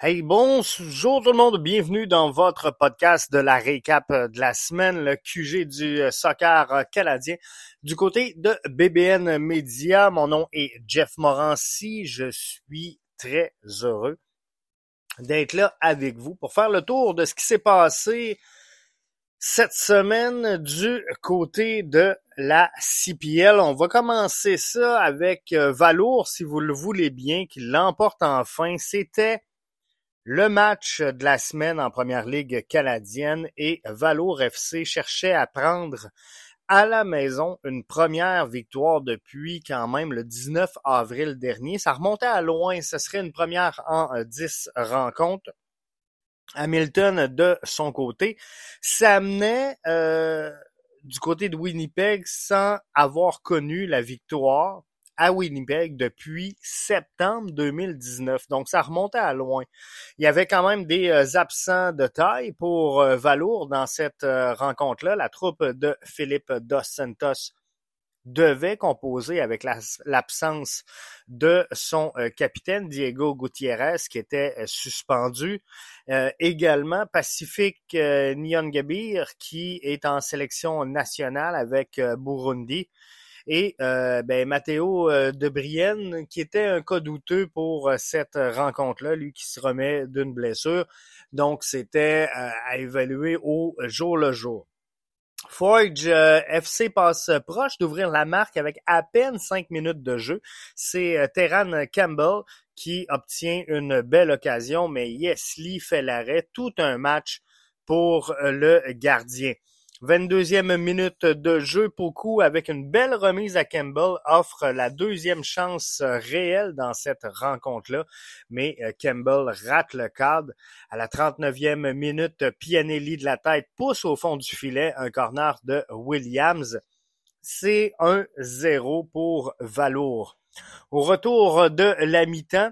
Hey, bonjour tout le monde, bienvenue dans votre podcast de la récap de la semaine, le QG du soccer canadien. Du côté de BBN Media, mon nom est Jeff Morancy, je suis très heureux d'être là avec vous pour faire le tour de ce qui s'est passé cette semaine du côté de la CPL. On va commencer ça avec euh, Valour, si vous le voulez bien, qui l'emporte enfin. C'était le match de la semaine en première ligue canadienne et Valour FC cherchait à prendre à la maison une première victoire depuis quand même le 19 avril dernier. Ça remontait à loin, ce serait une première en 10 rencontres. Hamilton de son côté s'amenait euh, du côté de Winnipeg sans avoir connu la victoire à Winnipeg depuis septembre 2019. Donc, ça remontait à loin. Il y avait quand même des euh, absents de taille pour euh, Valour dans cette euh, rencontre-là. La troupe de Philippe Dos Santos devait composer avec l'absence de son capitaine Diego Gutiérrez qui était suspendu. également Pacifique Nyongabir qui est en sélection nationale avec Burundi et euh, ben, Matteo euh, de Brienne, qui était un cas douteux pour euh, cette rencontre-là, lui qui se remet d'une blessure. Donc, c'était à évaluer au jour le jour. Forge FC passe proche d'ouvrir la marque avec à peine cinq minutes de jeu. C'est Terran Campbell qui obtient une belle occasion, mais Yesley fait l'arrêt. Tout un match pour le gardien. 22e minute de jeu, Poku avec une belle remise à Campbell offre la deuxième chance euh, réelle dans cette rencontre-là, mais euh, Campbell rate le cadre. À la 39e minute, Pianelli de la tête pousse au fond du filet un corner de Williams. C'est un 0 pour Valour. Au retour de la mi-temps,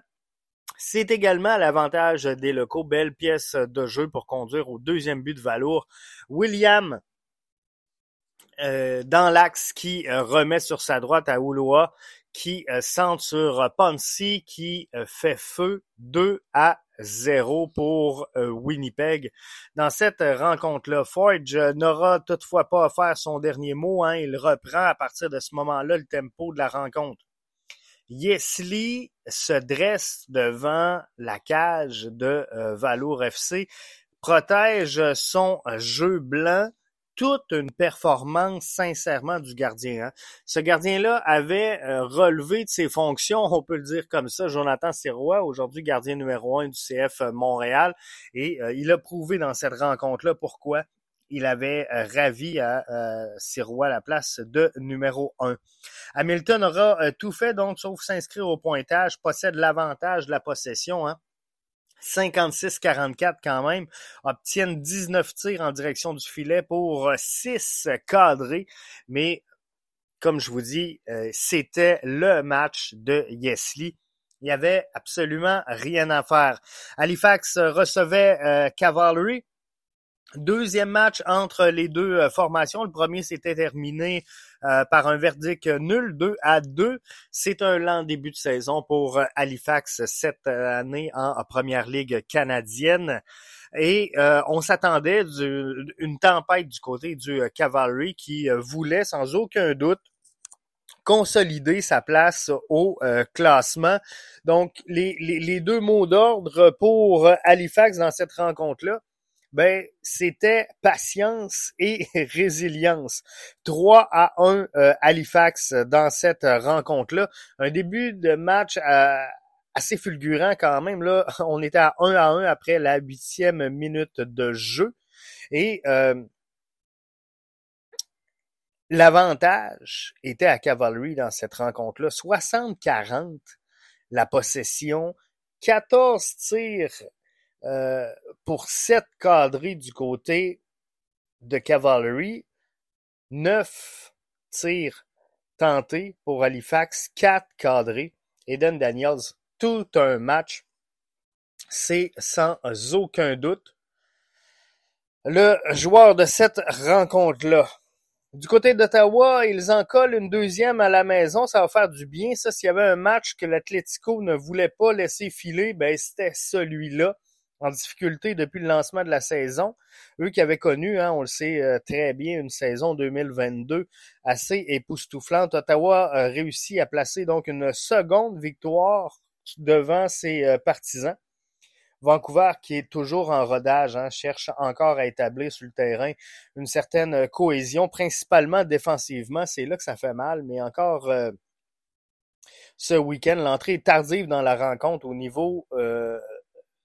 c'est également l'avantage des locaux. Belle pièce de jeu pour conduire au deuxième but de Valour. William dans l'axe qui euh, remet sur sa droite à Ulua, qui euh, centre sur Ponsi, qui fait feu 2 à 0 pour Winnipeg. Dans cette rencontre-là, Forge n'aura toutefois pas faire son dernier mot. Hein. Il reprend à partir de ce moment-là le tempo de la rencontre. Yesley se dresse devant la cage de Valour FC, protège son jeu blanc, toute une performance sincèrement du gardien. Hein. Ce gardien-là avait euh, relevé de ses fonctions, on peut le dire comme ça, Jonathan Sirois, aujourd'hui gardien numéro un du CF euh, Montréal, et euh, il a prouvé dans cette rencontre-là pourquoi il avait ravi à Sirois la place de numéro un. Hamilton aura tout fait donc sauf s'inscrire au pointage, possède l'avantage de la possession. Hein. 56-44 quand même, obtiennent 19 tirs en direction du filet pour 6 euh, cadrés, mais comme je vous dis, euh, c'était le match de Yesley. Il y avait absolument rien à faire. Halifax recevait euh, Cavalry, Deuxième match entre les deux euh, formations. Le premier s'était terminé euh, par un verdict nul, 2 à 2. C'est un lent début de saison pour euh, Halifax cette année en, Première Ligue canadienne. Et on s'attendait d'une tempête du côté du Cavalry qui voulait sans aucun doute consolider sa place au classement. Donc, les, les deux mots d'ordre pour Halifax dans cette rencontre-là, ben c'était patience et résilience. 3 à 1 euh, Halifax dans cette rencontre-là. Un début de match euh, assez fulgurant quand même. Là, on était à 1 à 1 après la huitième minute de jeu. Et euh, l'avantage était à Cavalry dans cette rencontre-là. 60-40 la possession, 14 tirs euh, pour sept cadrés du côté de Cavalry, 9 tirs tentés pour Halifax, 4 cadrés. Eden Daniels, tout un match. C'est sans aucun doute le joueur de cette rencontre-là. Du côté d'Ottawa, ils en collent une deuxième à la maison. Ça va faire du bien. Ça, s'il y avait un match que l'Atlético ne voulait pas laisser filer, ben, c'était celui-là en difficulté depuis le lancement de la saison. Eux qui avaient connu, hein, on le sait euh, très bien, une saison 2022 assez époustouflante. Ottawa a réussi à placer donc une seconde victoire devant ses euh, partisans. Vancouver, qui est toujours en rodage, hein, cherche encore à établir sur le terrain une certaine euh, cohésion, principalement défensivement. C'est là que ça fait mal, mais encore ce week-end, l'entrée tardive dans la rencontre au niveau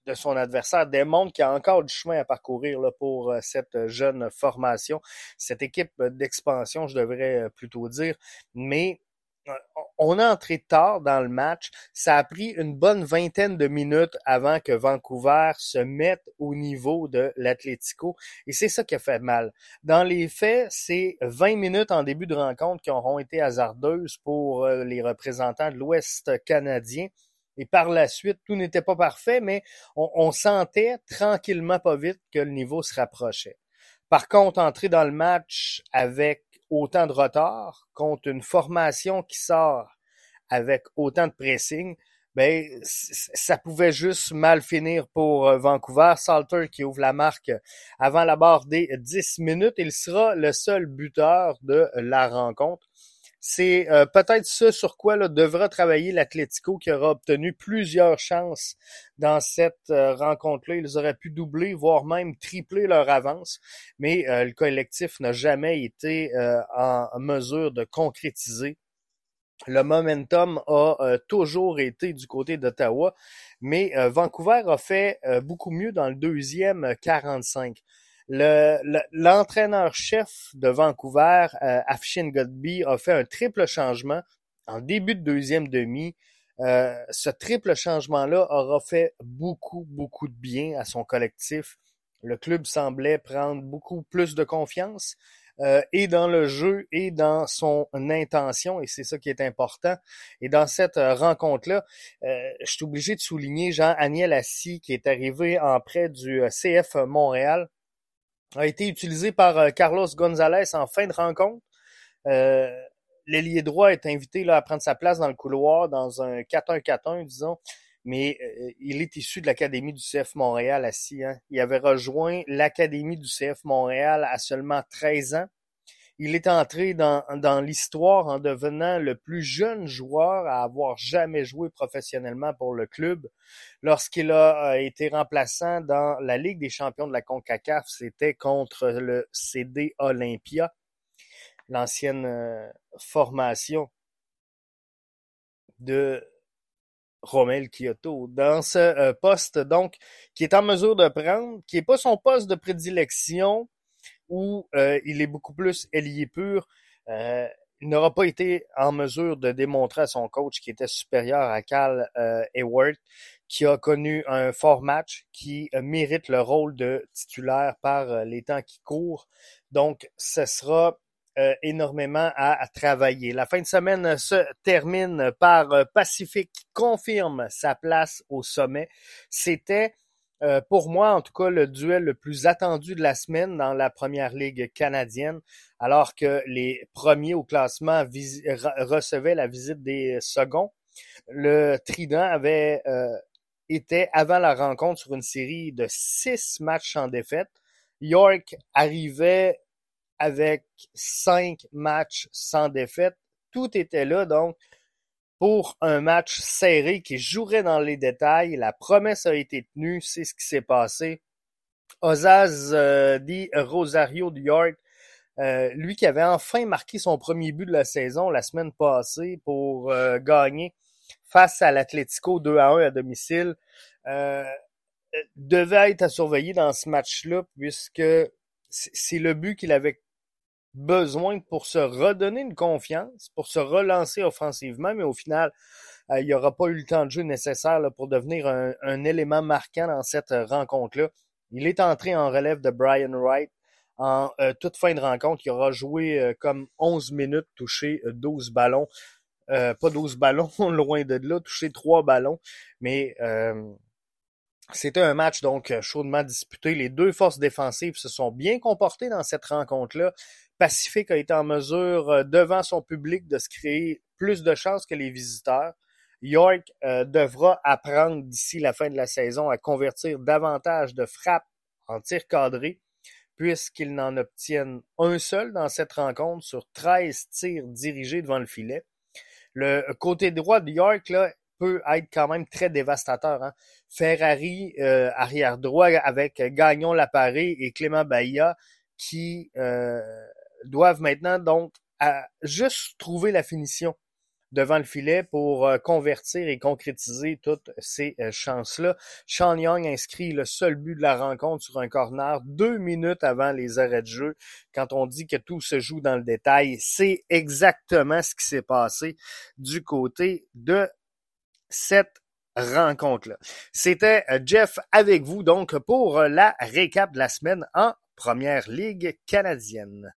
de son adversaire démontre qu'il y a encore du chemin à parcourir là, pour euh, cette jeune formation, cette équipe d'expansion, je devrais euh, plutôt dire. Mais euh, on a entré tard dans le match. Ça a pris une bonne vingtaine de minutes avant que Vancouver se mette au niveau de l'Atlético. Et c'est ça qui a fait mal. Dans les faits, c'est 20 minutes en début de rencontre qui auront été hasardeuses pour les représentants de l'Ouest canadien. Et par la suite, tout n'était pas parfait, mais on, sentait tranquillement, pas vite, que le niveau se rapprochait. Par contre, entrer dans le match avec autant de retard, contre une formation qui sort avec autant de pressing, ben ça pouvait juste mal finir pour euh, Vancouver. Salter qui ouvre la marque avant la barre des 10 minutes. Il sera le seul buteur de la rencontre. C'est euh, peut-être ce sur quoi là, devra travailler l'Atlético qui aura obtenu plusieurs chances dans cette euh, rencontre-là. Ils auraient pu doubler, voire même tripler leur avance, mais euh, le collectif n'a jamais été en mesure de concrétiser le momentum a toujours été du côté d'Ottawa, mais Vancouver a fait beaucoup mieux dans le deuxième 45. L'entraîneur-chef de Vancouver, euh, Afshin Godby, a fait un triple changement en début de deuxième demi. Euh, ce triple changement-là aura fait beaucoup, beaucoup de bien à son collectif. Le club semblait prendre beaucoup plus de confiance euh, et dans le jeu et dans son intention, et c'est ça qui est important. Et dans cette rencontre-là, je suis obligé de souligner Jean-Aniel Assis qui est arrivé en près du CF Montréal a été utilisé par euh, Carlos Gonzalez en fin de rencontre. Euh, L'ailier droit est invité là, à prendre sa place dans le couloir dans un 4-1-4-1, disons. Mais euh, il est issu de l'Académie du CF Montréal assis. Hein. Il avait rejoint l'Académie du CF Montréal à seulement 13 ans. Il est entré dans, l'histoire en devenant le plus jeune joueur à avoir jamais joué professionnellement pour le club. Lorsqu'il a été remplaçant dans la Ligue des champions de la CONCACAF, c'était contre le CD Olympia, l'ancienne euh, formation de Romel Kyoto dans ce euh, poste donc qui est en mesure de prendre, qui n'est pas son poste de prédilection, où euh, il est beaucoup plus ailier pur. Euh, il n'aura pas été en mesure de démontrer à son coach qui était supérieur à Cal euh, Hayward, qui a connu un fort match, qui mérite le rôle de titulaire par les temps qui courent. Donc, ce sera énormément à, travailler. La fin de semaine se termine par Pacific qui confirme sa place au sommet. C'était euh, pour moi, en tout cas, le duel le plus attendu de la semaine dans la première ligue canadienne, alors que les premiers au classement recevaient la visite des seconds. Le Trident avait euh, été avant la rencontre sur une série de six matchs en défaite. York arrivait avec cinq matchs sans défaite. Tout était là, donc pour un match serré qui jouerait dans les détails. La promesse a été tenue, c'est ce qui s'est passé. Ozaz euh, dit Rosario de York, euh, lui qui avait enfin marqué son premier but de la saison la semaine passée pour euh, gagner face à l'Atlético 2 à 1 à domicile, devait être à surveiller dans ce match-là puisque c'est le but qu'il avait besoin pour se redonner une confiance, pour se relancer offensivement, mais au final, euh, il n'y aura pas eu le temps de jeu nécessaire pour devenir un, élément marquant dans cette rencontre-là. Il est entré en relève de Brian Wright en toute fin de rencontre. Il aura joué comme 11 minutes, touché 12 ballons. pas 12 ballons, loin de là, touché 3 ballons. Mais c'était un match donc chaudement disputé. Les deux forces défensives se sont bien comportées dans cette rencontre-là. Pacifique a été en mesure, devant son public, de se créer plus de chances que les visiteurs. York euh, devra apprendre d'ici la fin de la saison à convertir davantage de frappes en tir cadré, puisqu'ils n'en obtiennent un seul dans cette rencontre sur 13 tirs dirigés devant le filet. Le côté droit de York là, peut être quand même très dévastateur. Hein. Ferrari, euh, arrière droit, avec Gagnon Laparé et Clément Bahia, qui euh, doivent maintenant donc juste trouver la finition devant le filet pour euh, convertir et concrétiser toutes ces euh, chances-là. Sean Young inscrit le seul but de la rencontre sur un corner deux minutes avant les arrêts de jeu. Quand on dit que tout se joue dans le détail, c'est exactement ce qui s'est passé du côté de cette rencontre-là. C'était euh, Jeff avec vous donc pour la récap de la semaine en Première Ligue canadienne.